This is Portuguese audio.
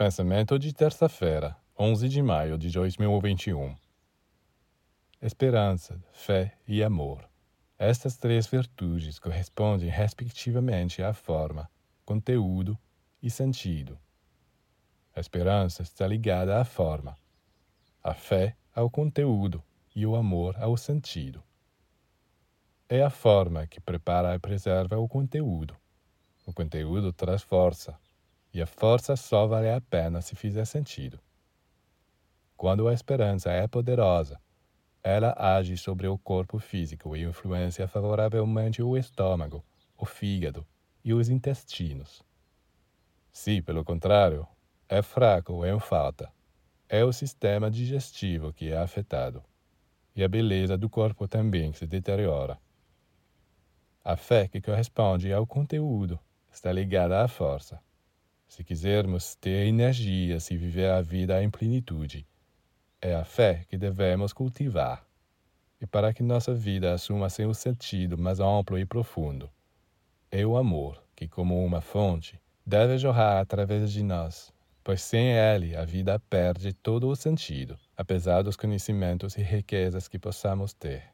Pensamento de terça-feira, 11 de maio de 2021. Esperança, fé e amor. Estas três virtudes correspondem respectivamente à forma, conteúdo e sentido. A esperança está ligada à forma, a fé ao conteúdo e o amor ao sentido. É a forma que prepara e preserva o conteúdo. O conteúdo traz força, e a força só vale a pena se fizer sentido. Quando a esperança é poderosa, ela age sobre o corpo físico e influencia favoravelmente o estômago, o fígado e os intestinos. Se, pelo contrário, é fraco ou em falta, é o sistema digestivo que é afetado, e a beleza do corpo também se deteriora. A fé que corresponde ao conteúdo está ligada à força se quisermos ter energia e viver a vida em plenitude, é a fé que devemos cultivar. E para que nossa vida assuma seu sentido mais amplo e profundo, é o amor que, como uma fonte, deve jorrar através de nós, pois sem ele a vida perde todo o sentido, apesar dos conhecimentos e riquezas que possamos ter.